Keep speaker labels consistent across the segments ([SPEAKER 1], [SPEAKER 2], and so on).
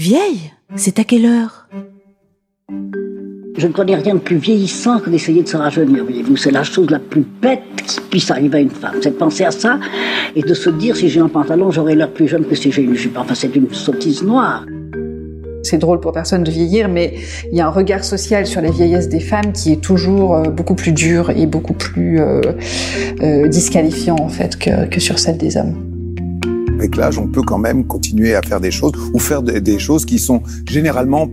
[SPEAKER 1] Vieille C'est à quelle heure?
[SPEAKER 2] Je ne connais rien de plus vieillissant que d'essayer de se rajeunir, voyez-vous. C'est la chose la plus bête qui puisse arriver à une femme. C'est de penser à ça et de se dire si j'ai un pantalon, j'aurai l'air plus jeune que si j'ai une jupe. Enfin, c'est une sottise noire.
[SPEAKER 3] C'est drôle pour personne de vieillir, mais il y a un regard social sur la vieillesse des femmes qui est toujours euh, beaucoup plus dur et beaucoup plus euh, euh, disqualifiant en fait que, que sur celle des hommes.
[SPEAKER 4] Avec l'âge, on peut quand même continuer à faire des choses ou faire des choses qui sont généralement,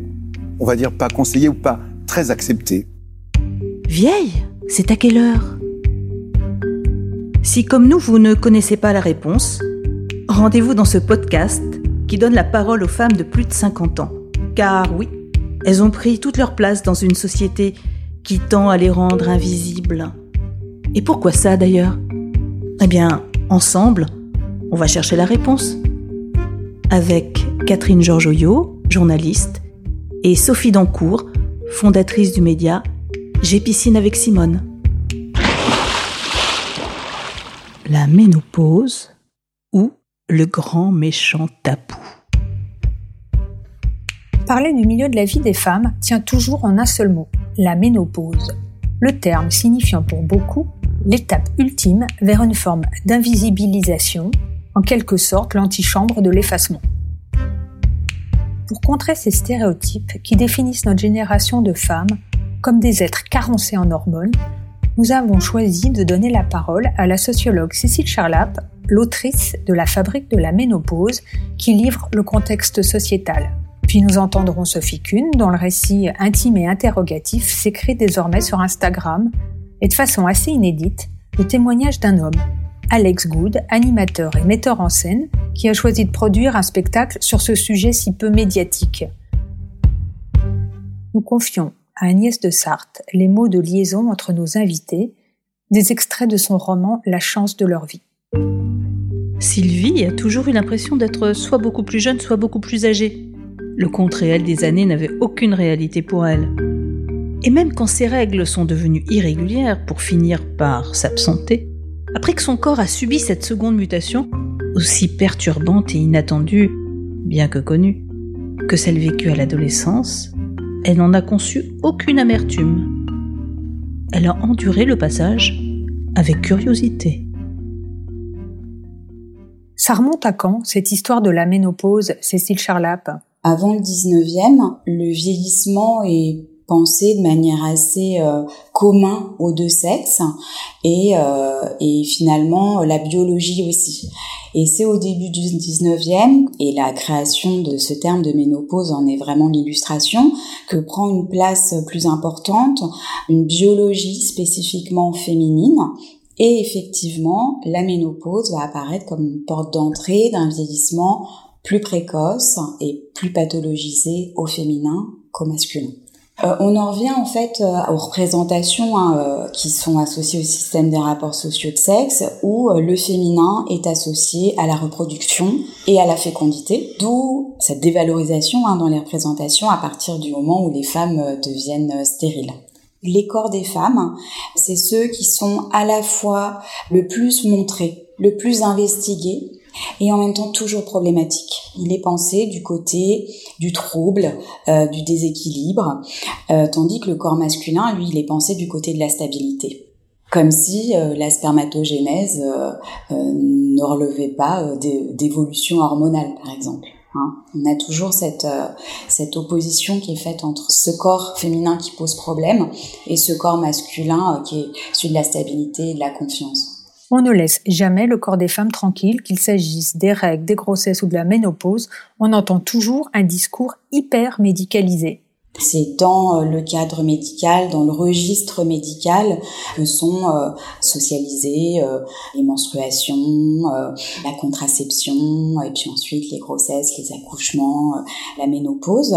[SPEAKER 4] on va dire, pas conseillées ou pas très acceptées.
[SPEAKER 1] Vieille C'est à quelle heure? Si comme nous, vous ne connaissez pas la réponse, rendez-vous dans ce podcast qui donne la parole aux femmes de plus de 50 ans. Car oui, elles ont pris toute leur place dans une société qui tend à les rendre invisibles. Et pourquoi ça d'ailleurs? Eh bien, ensemble, on va chercher la réponse. Avec Catherine Georgoyot, journaliste, et Sophie Dancourt, fondatrice du média J'ai avec Simone. La ménopause ou le grand méchant tabou?
[SPEAKER 5] Parler du milieu de la vie des femmes tient toujours en un seul mot, la ménopause. Le terme signifiant pour beaucoup l'étape ultime vers une forme d'invisibilisation, en quelque sorte l'antichambre de l'effacement. Pour contrer ces stéréotypes qui définissent notre génération de femmes comme des êtres carencés en hormones, nous avons choisi de donner la parole à la sociologue Cécile Charlap, l'autrice de La fabrique de la ménopause, qui livre le contexte sociétal. Puis nous entendrons Sophie Kuhn, dont le récit intime et interrogatif s'écrit désormais sur Instagram, et de façon assez inédite, le témoignage d'un homme, Alex Good, animateur et metteur en scène, qui a choisi de produire un spectacle sur ce sujet si peu médiatique. Nous confions à Agnès de Sarthe les mots de liaison entre nos invités, des extraits de son roman La chance de leur vie.
[SPEAKER 1] Sylvie a toujours eu l'impression d'être soit beaucoup plus jeune, soit beaucoup plus âgée. Le compte réel des années n'avait aucune réalité pour elle. Et même quand ses règles sont devenues irrégulières pour finir par s'absenter, après que son corps a subi cette seconde mutation, aussi perturbante et inattendue, bien que connue, que celle vécue à l'adolescence, elle n'en a conçu aucune amertume. Elle a enduré le passage avec curiosité.
[SPEAKER 5] Ça remonte à quand, cette histoire de la ménopause, Cécile Charlap?
[SPEAKER 6] Avant le 19e, le vieillissement est pensé de manière assez euh, commun aux deux sexes et, euh, et finalement la biologie aussi. Et c'est au début du 19e, et la création de ce terme de ménopause en est vraiment l'illustration, que prend une place plus importante une biologie spécifiquement féminine. Et effectivement, la ménopause va apparaître comme une porte d'entrée d'un vieillissement plus précoce et plus pathologisé au féminin qu'au masculin. Euh, on en revient en fait euh, aux représentations hein, euh, qui sont associées au système des rapports sociaux de sexe, où le féminin est associé à la reproduction et à la fécondité, d'où cette dévalorisation hein, dans les représentations à partir du moment où les femmes deviennent stériles. Les corps des femmes, c'est ceux qui sont à la fois le plus montrés, le plus investigués, et en même temps toujours problématique. Il est pensé du côté du trouble, euh, du déséquilibre, euh, tandis que le corps masculin, lui, il est pensé du côté de la stabilité. Comme si euh, la spermatogénèse ne relevait pas d'évolution hormonale, par exemple. Hein. On a toujours cette, cette opposition qui est faite entre ce corps féminin qui pose problème et ce corps masculin qui est celui de la stabilité et de la confiance.
[SPEAKER 5] On ne laisse jamais le corps des femmes tranquille, qu'il s'agisse des règles, des grossesses ou de la ménopause. On entend toujours un discours hyper médicalisé.
[SPEAKER 6] C'est dans euh, le cadre médical, dans le registre médical que sont euh, socialisées euh, les menstruations, la contraception, et puis ensuite les grossesses, les accouchements, la ménopause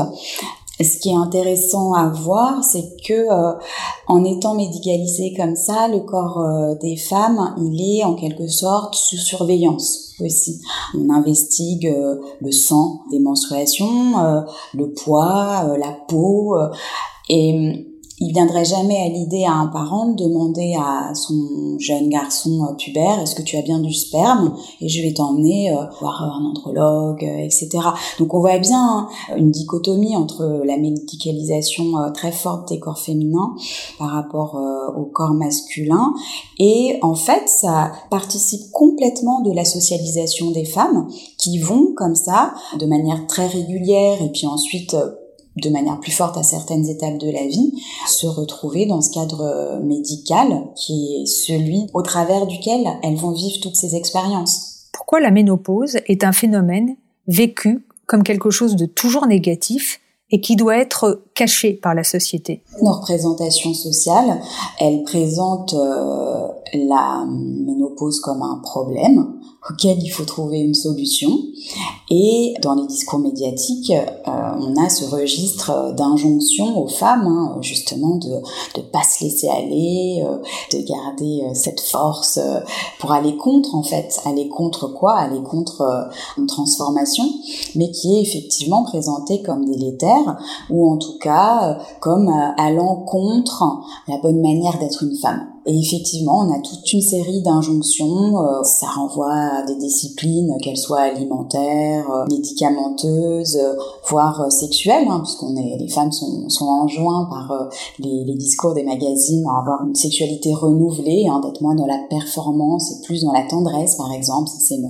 [SPEAKER 6] ce qui est intéressant à voir, c'est que euh, en étant médicalisé comme ça, le corps euh, des femmes, il est en quelque sorte sous surveillance aussi. On investigue euh, le sang des menstruations, le poids, la peau, et il viendrait jamais à l'idée à un parent de demander à son jeune garçon euh, pubère est-ce que tu as bien du sperme? Et je vais t'emmener euh, voir un andrologue, euh, etc. Donc on voit bien hein, une dichotomie entre la médicalisation très forte des corps féminins par rapport au corps masculin et en fait ça participe complètement de la socialisation des femmes qui vont comme ça de manière très régulière et puis ensuite de manière plus forte à certaines étapes de la vie, se retrouver dans ce cadre euh, médical qui est celui au travers duquel elles vont vivre toutes ces expériences.
[SPEAKER 5] Pourquoi la ménopause est un phénomène vécu comme quelque chose de toujours négatif et qui doit être caché par la société.
[SPEAKER 6] Nos représentations sociales, elles présentent euh, la ménopause comme un problème, auquel il faut trouver une solution. Et dans les discours médiatiques, euh, on a ce registre d'injonction aux femmes, hein, justement, de ne pas se laisser aller, euh, de garder cette force pour aller contre, en fait. Aller contre quoi? Aller contre une transformation, mais qui est effectivement présentée comme délétère, ou en tout cas comme allant contre la bonne manière d'être une femme. Et effectivement, on a toute une série d'injonctions. Euh, ça renvoie à des disciplines, qu'elles soient alimentaires, euh, médicamenteuses, euh, voire sexuelles, hein, puisqu'on est, les femmes sont, sont enjointes par les, discours des magazines à avoir une sexualité renouvelée, hein, d'être moins dans la performance et plus dans la tendresse, par exemple. C'est une, euh,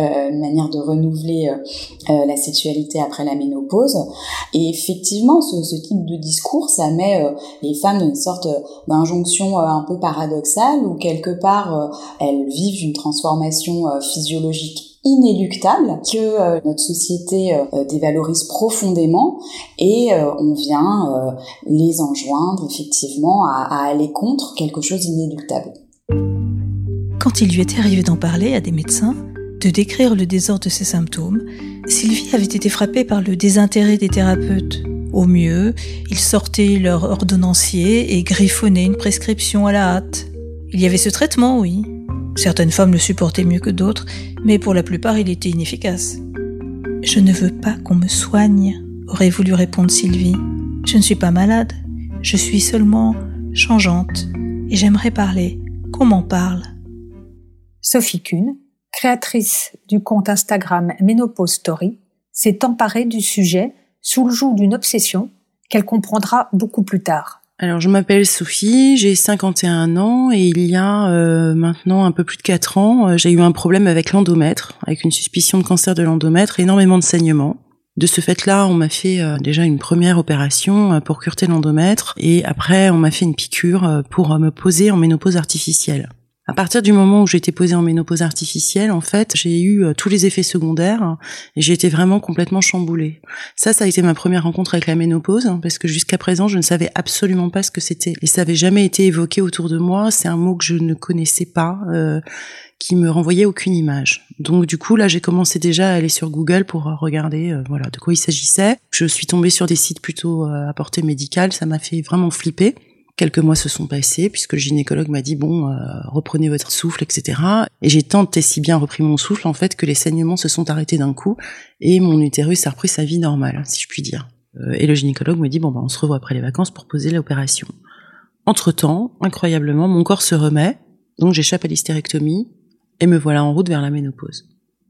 [SPEAKER 6] une manière de renouveler euh, euh, la sexualité après la ménopause. Et effectivement, ce, ce type de discours, ça met les femmes dans une sorte d'injonction un peu paradoxale où quelque part elles vivent une transformation physiologique inéluctable que notre société dévalorise profondément et on vient les enjoindre effectivement à, à aller contre quelque chose d'inéluctable.
[SPEAKER 1] Quand il lui était arrivé d'en parler à des médecins, de décrire le désordre de ses symptômes, Sylvie avait été frappée par le désintérêt des thérapeutes. Au mieux, ils sortaient leur ordonnancier et griffonnaient une prescription à la hâte. Il y avait ce traitement, oui. Certaines femmes le supportaient mieux que d'autres, mais pour la plupart il était inefficace. Je ne veux pas qu'on me soigne, aurait voulu répondre Sylvie. Je ne suis pas malade, je suis seulement changeante, et j'aimerais parler. Qu'on m'en parle.
[SPEAKER 5] Sophie Kuhn, créatrice du compte Instagram Menopause Story, s'est emparée du sujet sous le joug d'une obsession qu'elle comprendra beaucoup plus tard.
[SPEAKER 7] Alors, je m'appelle Sophie, j'ai 51 ans et il y a euh, maintenant un peu plus de 4 ans, euh, j'ai eu un problème avec l'endomètre, avec une suspicion de cancer de l'endomètre énormément de saignements. De ce fait-là, on m'a fait euh, déjà une première opération pour curter l'endomètre et après, on m'a fait une piqûre pour me poser en ménopause artificielle. À partir du moment où j'ai été posée en ménopause artificielle, en fait, j'ai eu euh, tous les effets secondaires et j'ai été vraiment complètement chamboulée. Ça, ça a été ma première rencontre avec la ménopause hein, parce que jusqu'à présent, je ne savais absolument pas ce que c'était et ça avait jamais été évoqué autour de moi. C'est un mot que je ne connaissais pas. Euh, qui me renvoyait aucune image. Donc du coup là j'ai commencé déjà à aller sur Google pour regarder euh, voilà de quoi il s'agissait. Je suis tombée sur des sites plutôt à portée médicale, ça m'a fait vraiment flipper. Quelques mois se sont passés puisque le gynécologue m'a dit bon euh, reprenez votre souffle etc. Et j'ai tant et si bien repris mon souffle en fait que les saignements se sont arrêtés d'un coup et mon utérus a repris sa vie normale si je puis dire. Euh, et le gynécologue me dit bon bah on se revoit après les vacances pour poser l'opération. Entre temps incroyablement mon corps se remet donc j'échappe à l'hystérectomie et me voilà en route vers la ménopause.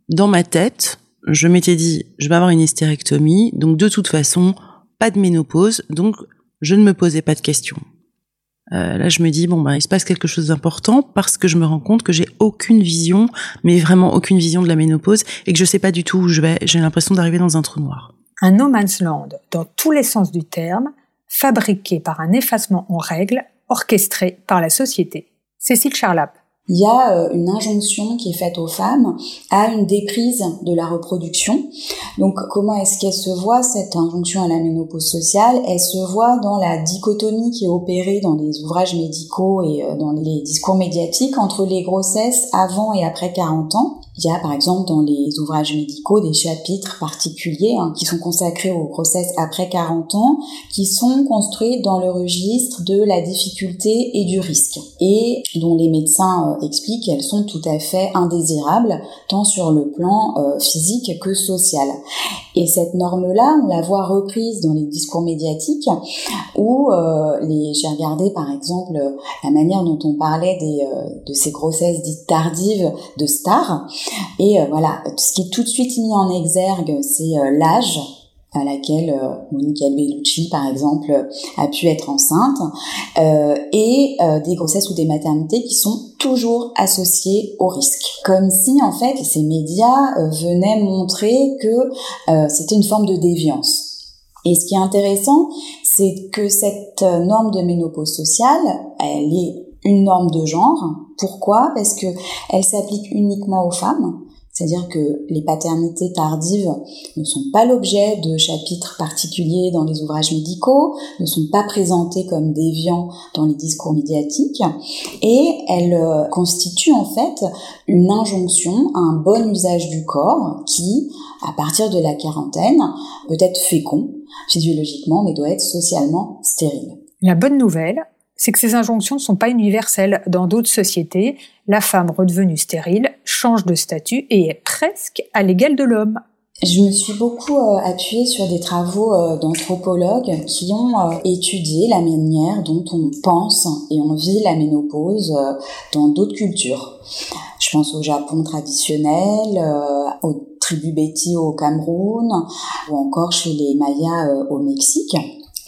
[SPEAKER 7] Dans ma tête je m'étais dit je vais avoir une hystérectomie donc de toute façon pas de ménopause donc je ne me posais pas de questions. Euh, là, je me dis bon ben il se passe quelque chose d'important parce que je me rends compte que j'ai aucune vision, mais vraiment aucune vision de la ménopause et que je sais pas du tout où je vais. J'ai l'impression d'arriver dans un trou noir.
[SPEAKER 5] Un no man's land dans tous les sens du terme, fabriqué par un effacement en règle orchestré par la société. Cécile Charlap
[SPEAKER 6] il y a euh, une injonction qui est faite aux femmes à une déprise de la reproduction. Donc comment est-ce qu'elle se voit cette injonction à la ménopause sociale? Elle se voit dans la dichotomie qui est opérée dans les ouvrages médicaux et euh, dans les discours médiatiques entre les grossesses avant et après 40 ans Il y a par exemple dans les ouvrages médicaux des chapitres particuliers hein, qui sont consacrés aux grossesses après 40 ans, qui sont construits dans le registre de la difficulté et du risque, et dont les médecins euh, expliquent qu'elles sont tout à fait indésirables, tant sur le plan euh, physique que social. Et cette norme-là, on la voit reprise dans les discours médiatiques, où euh, les, j'ai regardé par exemple la manière dont on parlait des, de ces grossesses dites tardives de stars, et voilà, ce qui est tout de suite mis en exergue, c'est l'âge à laquelle euh, Monica Bellucci, par exemple, a pu être enceinte, euh, et euh, des grossesses ou des maternités qui sont toujours associées au risque. Comme si, en fait, ces médias euh, venaient montrer que c'était une forme de déviance. Et ce qui est intéressant, c'est que cette norme de ménopause sociale, elle est une norme de genre. Pourquoi? Parce que elle s'applique uniquement aux femmes c'est-à-dire que les paternités tardives ne sont pas l'objet de chapitres particuliers dans les ouvrages médicaux, ne sont pas présentées comme déviants dans les discours médiatiques, et elles euh, constituent en fait une injonction à un bon usage du corps qui, à partir de la quarantaine, peut être fécond physiologiquement, mais doit être socialement stérile.
[SPEAKER 5] La bonne nouvelle, c'est que ces injonctions ne sont pas universelles. Dans d'autres sociétés, la femme redevenue stérile change de statut et est presque à l'égal de l'homme.
[SPEAKER 6] Je me suis beaucoup euh, appuyée sur des travaux euh, d'anthropologues qui ont euh, étudié la manière dont on pense et on vit la ménopause dans d'autres cultures. Je pense au Japon traditionnel, aux tribus Béti au Cameroun ou encore chez les Mayas au Mexique.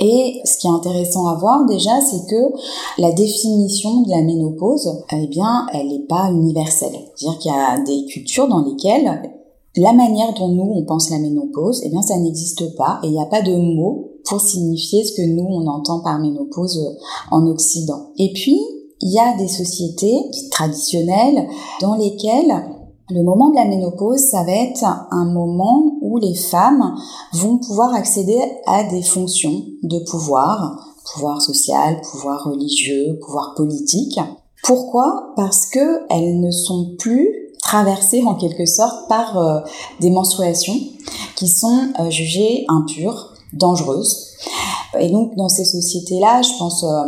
[SPEAKER 6] Et ce qui est intéressant à voir déjà, c'est que la définition de la ménopause, eh bien, elle n'est pas universelle. C'est-à-dire qu'il y a des cultures dans lesquelles la manière dont nous on pense la ménopause, eh bien, ça n'existe pas et il n'y a pas de mot pour signifier ce que nous on entend par ménopause en Occident. Et puis, il y a des sociétés traditionnelles dans lesquelles le moment de la ménopause, ça va être un moment où les femmes vont pouvoir accéder à des fonctions de pouvoir, pouvoir social, pouvoir religieux, pouvoir politique. Pourquoi? Parce que elles ne sont plus traversées en quelque sorte par euh, des menstruations qui sont euh, jugées impures, dangereuses. Et donc dans ces sociétés-là, je pense euh,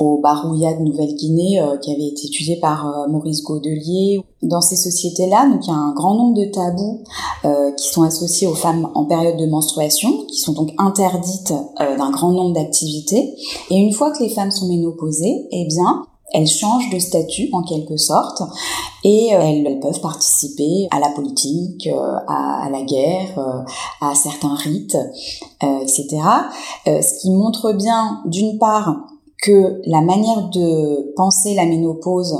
[SPEAKER 6] au Barouya de Nouvelle-Guinée euh, qui avait été étudié par euh, Maurice Godelier. Dans ces sociétés-là, donc il y a un grand nombre de tabous euh, qui sont associés aux femmes en période de menstruation, qui sont donc interdites d'un grand nombre d'activités. Et une fois que les femmes sont ménopausées, eh bien elles changent de statut en quelque sorte et elles, peuvent participer à la politique, à la guerre, à certains rites, etc. ce qui montre bien d'une part que la manière de penser la ménopause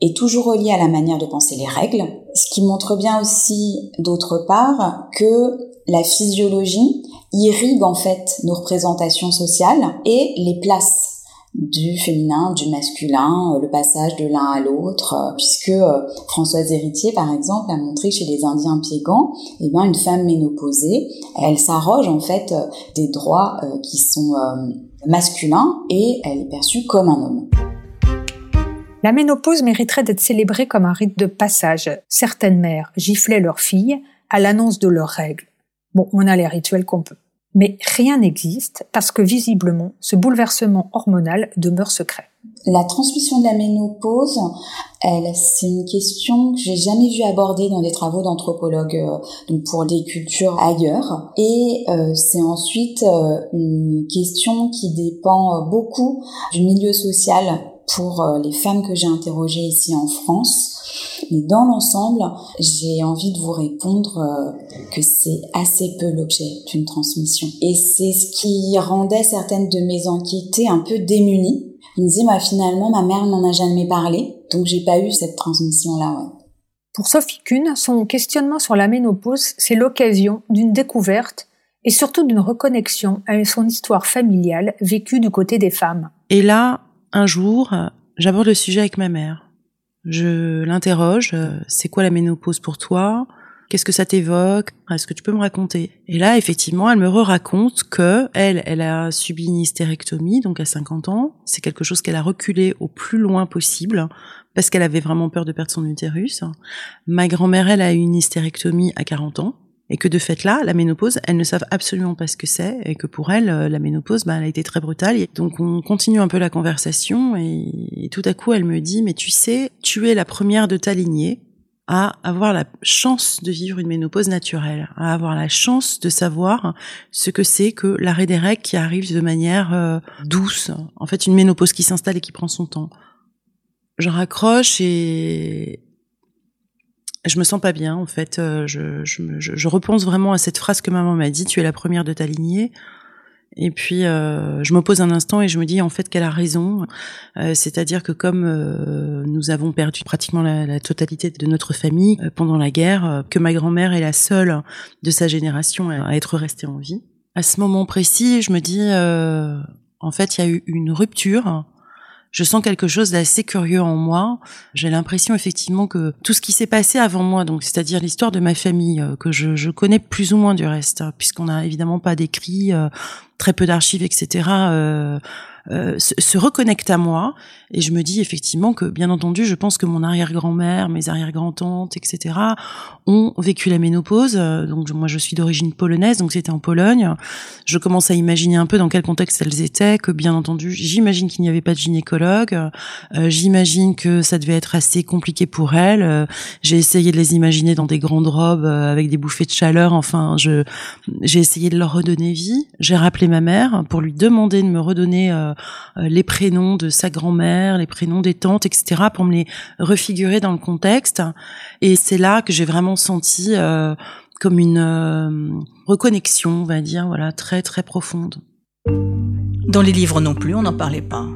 [SPEAKER 6] est toujours reliée à la manière de penser les règles, ce qui montre bien aussi d'autre part que la physiologie irrigue en fait nos représentations sociales et les places du féminin, du masculin, le passage de l'un à l'autre, puisque euh, Françoise Héritier, par exemple, a montré chez les Indiens piégants, eh ben, une femme ménopausée, elle s'arroge en fait des droits euh, qui sont euh, masculin et elle est perçue comme un homme.
[SPEAKER 5] La ménopause mériterait d'être célébrée comme un rite de passage. Certaines mères giflaient leurs filles à l'annonce de leurs règles. Bon, on a les rituels qu'on peut. Mais rien n'existe parce que visiblement, ce bouleversement hormonal demeure secret.
[SPEAKER 6] La transmission de la ménopause, elle, c'est une question que j'ai jamais vu aborder dans des travaux d'anthropologues, euh, donc pour des cultures ailleurs. Et euh, c'est ensuite euh, une question qui dépend beaucoup du milieu social pour les femmes que j'ai interrogées ici en France. Mais dans l'ensemble, j'ai envie de vous répondre que c'est assez peu l'objet d'une transmission. Et c'est ce qui rendait certaines de mes enquêtées un peu démunies il me dit, bah, finalement, ma mère n'en a jamais parlé, donc j'ai pas eu cette transmission-là, ouais.
[SPEAKER 5] Pour Sophie Kuhn, son questionnement sur la ménopause, c'est l'occasion d'une découverte et surtout d'une reconnexion avec son histoire familiale vécue du côté des femmes.
[SPEAKER 7] Et là, un jour, j'aborde le sujet avec ma mère. Je l'interroge, euh, c'est quoi la ménopause pour toi? Qu'est-ce que ça t'évoque? Est-ce que tu peux me raconter? Et là, effectivement, elle me raconte que elle, elle a subi une hystérectomie, donc à 50 ans. C'est quelque chose qu'elle a reculé au plus loin possible parce qu'elle avait vraiment peur de perdre son utérus. Ma grand-mère, elle a eu une hystérectomie à 40 ans. Et que de fait là, la ménopause, elles ne savent absolument pas ce que c'est, et que pour elles, la ménopause, bah, elle a été très brutale. Donc on continue un peu la conversation, et, tout à coup elle me dit, mais tu sais, tu es la première de ta lignée à avoir la chance de vivre une ménopause naturelle, à avoir la chance de savoir ce que c'est que l'arrêt des règles qui arrive de manière euh, douce. En fait, une ménopause qui s'installe et qui prend son temps. Je raccroche et je me sens pas bien en fait. Euh, je, je, je, repense vraiment à cette phrase que maman m'a dit. Tu es la première de ta lignée. Et puis euh, je me pose un instant et je me dis en fait qu'elle a raison. Euh, c'est-à-dire que comme nous avons perdu pratiquement la, la, totalité de notre famille pendant la guerre, que ma grand-mère est la seule de sa génération à être restée en vie. À ce moment précis, je me dis en fait il y a eu une rupture je sens quelque chose d'assez curieux en moi. J'ai l'impression effectivement que tout ce qui s'est passé avant moi, donc c'est-à-dire l'histoire de ma famille, euh, que je, je, connais plus ou moins du reste, hein, puisqu'on n'a évidemment pas d'écrits, euh, très peu d'archives, etc. Euh, euh, se, reconnecte à moi. Et je me dis effectivement que bien entendu je pense que mon arrière-grand-mère mes arrière-grand-tantes etc ont vécu la ménopause. Donc moi je suis d'origine polonaise donc c'était en Pologne. Je commence à imaginer un peu dans quel contexte elles étaient que bien entendu j'imagine qu'il n'y avait pas de gynécologue. Euh, j'imagine que ça devait être assez compliqué pour elles. Euh, j'ai essayé de les imaginer dans des grandes robes avec des bouffées de chaleur. Enfin je j'ai essayé de leur redonner vie. J'ai rappelé ma mère pour lui demander de me redonner euh, les prénoms de sa grand-mère, les prénoms des tantes, etc., pour me les refigurer dans le contexte. Et c'est là que j'ai vraiment senti euh, comme une euh, reconnexion, on va dire, voilà, très très profonde.
[SPEAKER 1] Dans les livres non plus, on n'en parlait pas.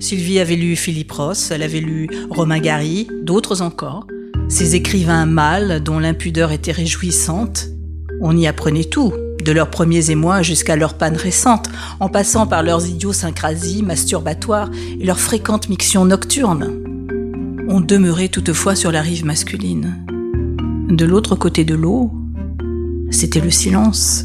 [SPEAKER 1] Sylvie avait lu Philippe Ross, elle avait lu Romain Gary, d'autres encore. Ces écrivains mâles dont l'impudeur était réjouissante. On y apprenait tout, de leurs premiers émois jusqu'à leur panne récente, en passant par leurs idiosyncrasies masturbatoires et leurs fréquentes mictions nocturnes. On demeurait toutefois sur la rive masculine. De l'autre côté de l'eau, c'était le silence.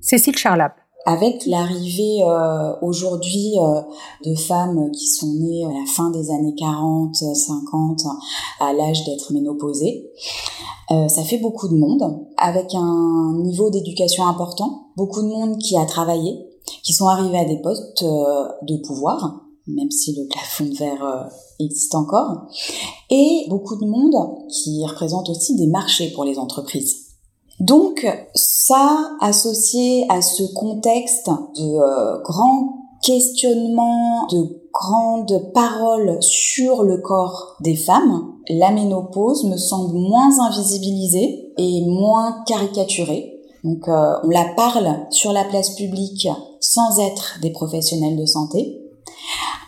[SPEAKER 5] Cécile Charlap
[SPEAKER 6] avec l'arrivée euh, aujourd'hui euh, de femmes qui sont nées à la fin des années 40, 50, à l'âge d'être ménopausées, euh, ça fait beaucoup de monde, avec un niveau d'éducation important, beaucoup de monde qui a travaillé, qui sont arrivés à des postes de pouvoir, même si le plafond de verre existe encore, et beaucoup de monde qui représente aussi des marchés pour les entreprises. Donc ça, associé à ce contexte de euh, grands questionnements, de grandes paroles sur le corps des femmes, la ménopause me semble moins invisibilisée et moins caricaturée. Donc euh, on la parle sur la place publique sans être des professionnels de santé.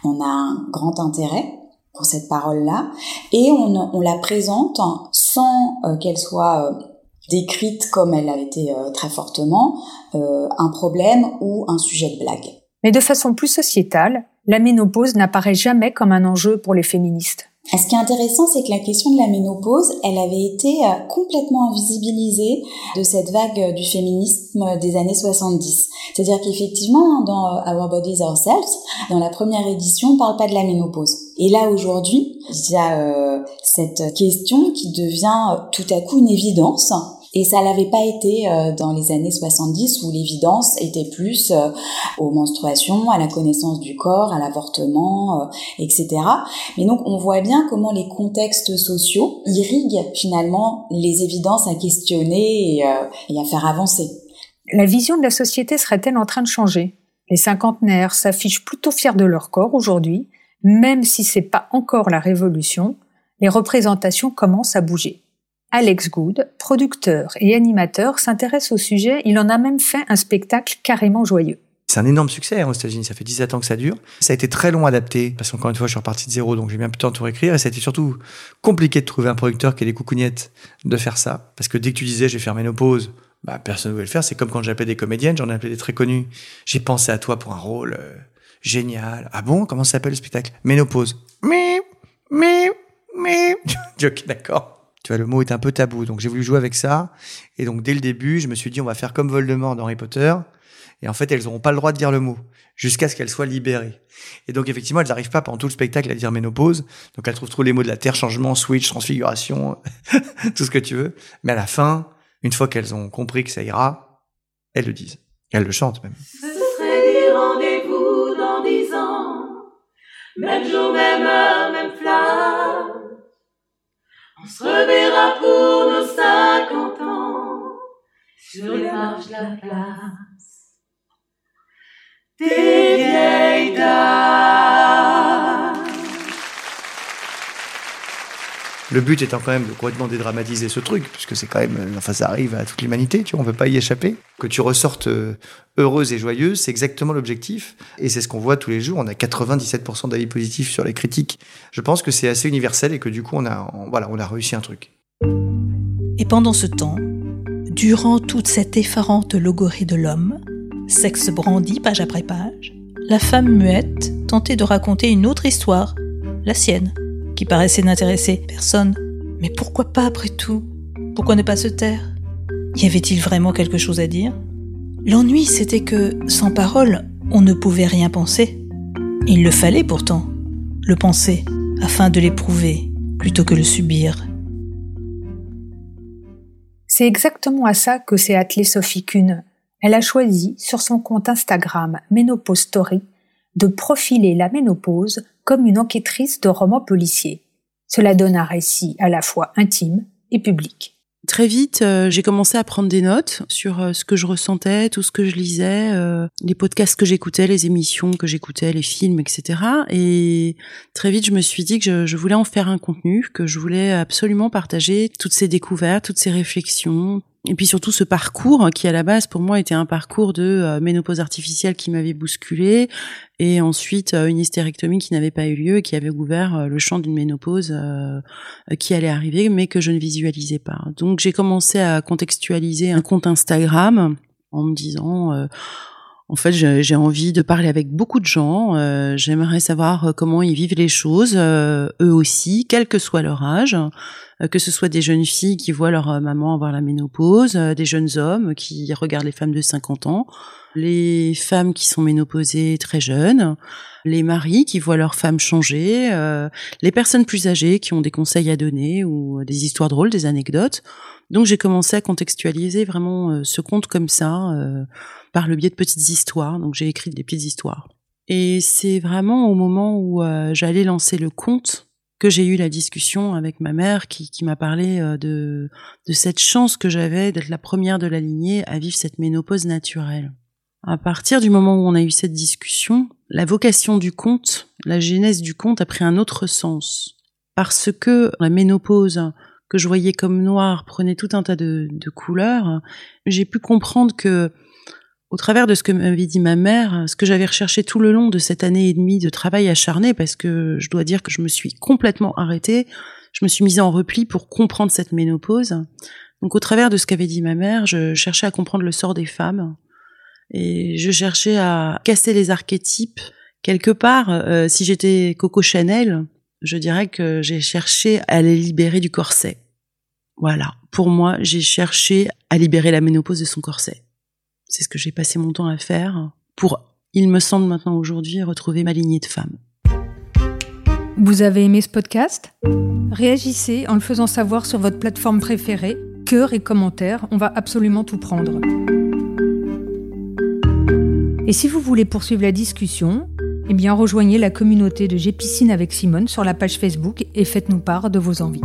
[SPEAKER 6] On a un grand intérêt pour cette parole-là et on, la présente sans euh, qu'elle soit décrite comme elle a été euh, très fortement, euh, un problème ou un sujet de blague.
[SPEAKER 5] Mais de façon plus sociétale, la ménopause n'apparaît jamais comme un enjeu pour les féministes.
[SPEAKER 6] Ce qui est intéressant, c'est que la question de la ménopause, elle avait été euh, complètement invisibilisée de cette vague du féminisme des années 70. C'est-à-dire qu'effectivement, dans Our Bodies Ourselves, dans la première édition, on parle pas de la ménopause. Et là, aujourd'hui, il y a cette question qui devient tout à coup une évidence et ça l'avait pas été euh, dans les années 70 où l'évidence était plus euh, aux menstruations, à la connaissance du corps, à l'avortement, euh, etc. Mais donc on voit bien comment les contextes sociaux irriguent finalement les évidences à questionner et, et à faire avancer.
[SPEAKER 5] La vision de la société serait-elle en train de changer? Les cinquantenaires s'affichent plutôt fiers de leur corps aujourd'hui, même si c'est pas encore la révolution, les représentations commencent à bouger. Alex Good, producteur et animateur, s'intéresse au sujet. Il en a même fait un spectacle carrément joyeux.
[SPEAKER 8] C'est un énorme succès hein, aux États-Unis. Ça fait 17 ans que ça dure. Ça a été très long à adapter parce qu'encore une fois, je suis reparti de zéro, donc j'ai bien pu temps tout écrire. Et ça a été surtout compliqué de trouver un producteur qui ait les coucougnettes de faire ça. Parce que dès que tu disais, je vais faire ménopause, bah, personne ne voulait le faire. C'est comme quand j'appelais des comédiennes, j'en ai appelé des très connues. J'ai pensé à toi pour un rôle euh, génial. Ah bon? Comment ça s'appelle le spectacle? Ménopause. Mais, mais, mais. ok, d'accord. Tu vois, le mot est un peu tabou. Donc j'ai voulu jouer avec ça. Et donc dès le début, je me suis dit, on va faire comme Voldemort dans Harry Potter. Et en fait, elles n'auront pas le droit de dire le mot jusqu'à ce qu'elles soient libérées. Et donc, effectivement, elles n'arrivent pas pendant tout le spectacle à dire ménopause. Donc, elles trouvent trop les mots de la terre, changement, switch, transfiguration, tout ce que tu veux. Mais à la fin, une fois qu'elles ont compris que ça ira, elles le disent. Elles le chantent même.
[SPEAKER 9] Ce serait des rendez-vous dans dix ans, même jour, même heure, même flamme. On se reverra pour nos cinquante ans sur les marches de la place des vieilles dames.
[SPEAKER 8] Le but étant quand même de complètement dédramatiser ce truc, puisque c'est quand même, enfin, ça arrive à toute l'humanité, tu vois, on peut pas y échapper. Que tu ressortes euh, heureuse et joyeuse, c'est exactement l'objectif. Et c'est ce qu'on voit tous les jours. On a 97% d'avis positifs sur les critiques. Je pense que c'est assez universel et que du coup, on a, voilà, on a réussi un truc.
[SPEAKER 1] Et pendant ce temps, durant toute cette effarante logorée de l'homme, sexe brandi page après page, la femme muette tentait de raconter une autre histoire, la sienne, qui paraissait n'intéresser personne. Mais pourquoi pas après tout? Pourquoi ne pas se taire? Y avait-il vraiment quelque chose à dire? L'ennui, c'était que, sans parole, on ne pouvait rien penser. Il le fallait pourtant, le penser, afin de l'éprouver, plutôt que le subir.
[SPEAKER 5] C'est exactement à ça que s'est attelée Sophie Kuhn. Elle a choisi, sur son compte Instagram Ménopause Story, de profiler la ménopause comme une enquêtrice de romans policiers. Cela donne un récit à la fois intime et public.
[SPEAKER 7] Très vite, euh, j'ai commencé à prendre des notes sur euh, ce que je ressentais, tout ce que je lisais, euh, les podcasts que j'écoutais, les émissions que j'écoutais, les films, etc. Et très vite, je me suis dit que je, je voulais en faire un contenu, que je voulais absolument partager toutes ces découvertes, toutes ces réflexions, et puis surtout ce parcours qui à la base pour moi était un parcours de euh, ménopause artificielle qui m'avait bousculé et ensuite euh, une hystérectomie qui n'avait pas eu lieu et qui avait ouvert euh, le champ d'une ménopause qui allait arriver mais que je ne visualisais pas. Donc j'ai commencé à contextualiser un compte Instagram en me disant en fait, j'ai envie de parler avec beaucoup de gens. euh, J'aimerais savoir euh, comment ils vivent les choses, euh, eux aussi, quel que soit leur âge, euh, que ce soit des jeunes filles qui voient leur euh, maman avoir la ménopause, des jeunes hommes qui regardent les femmes de 50 ans, les femmes qui sont ménopausées très jeunes, les maris qui voient leurs femmes changer, les personnes plus âgées qui ont des conseils à donner ou des histoires drôles, des anecdotes. Donc j'ai commencé à contextualiser vraiment ce conte comme ça. Par le biais de petites histoires. Donc j'ai écrit des petites histoires. Et c'est vraiment au moment où euh, j'allais lancer le conte que j'ai eu la discussion avec ma mère qui, m'a parlé euh, de, cette chance que j'avais d'être la première de la lignée à vivre cette ménopause naturelle. À partir du moment où on a eu cette discussion, la vocation du conte, la genèse du conte a pris un autre sens. Parce que la ménopause que je voyais comme noire prenait tout un tas de couleurs, j'ai pu comprendre que au travers de ce que m'avait dit ma mère, ce que j'avais recherché tout le long de cette année et demie de travail acharné, parce que je dois dire que je me suis complètement arrêtée, je me suis mise en repli pour comprendre cette ménopause. Donc au travers de ce qu'avait dit ma mère, je cherchais à comprendre le sort des femmes, et je cherchais à casser les archétypes. Quelque part, euh, si j'étais Coco Chanel, je dirais que j'ai cherché à les libérer du corset. Voilà, pour moi, j'ai cherché à libérer la ménopause de son corset. C'est ce que j'ai passé mon temps à faire pour, il me semble maintenant aujourd'hui, retrouver ma lignée de femmes.
[SPEAKER 5] Vous avez aimé ce podcast? Réagissez en le faisant savoir sur votre plateforme préférée. Cœur et commentaires, on va absolument tout prendre. Et si vous voulez poursuivre la discussion, eh bien rejoignez la communauté de J'ai avec Simone sur la page Facebook et faites-nous part de vos envies.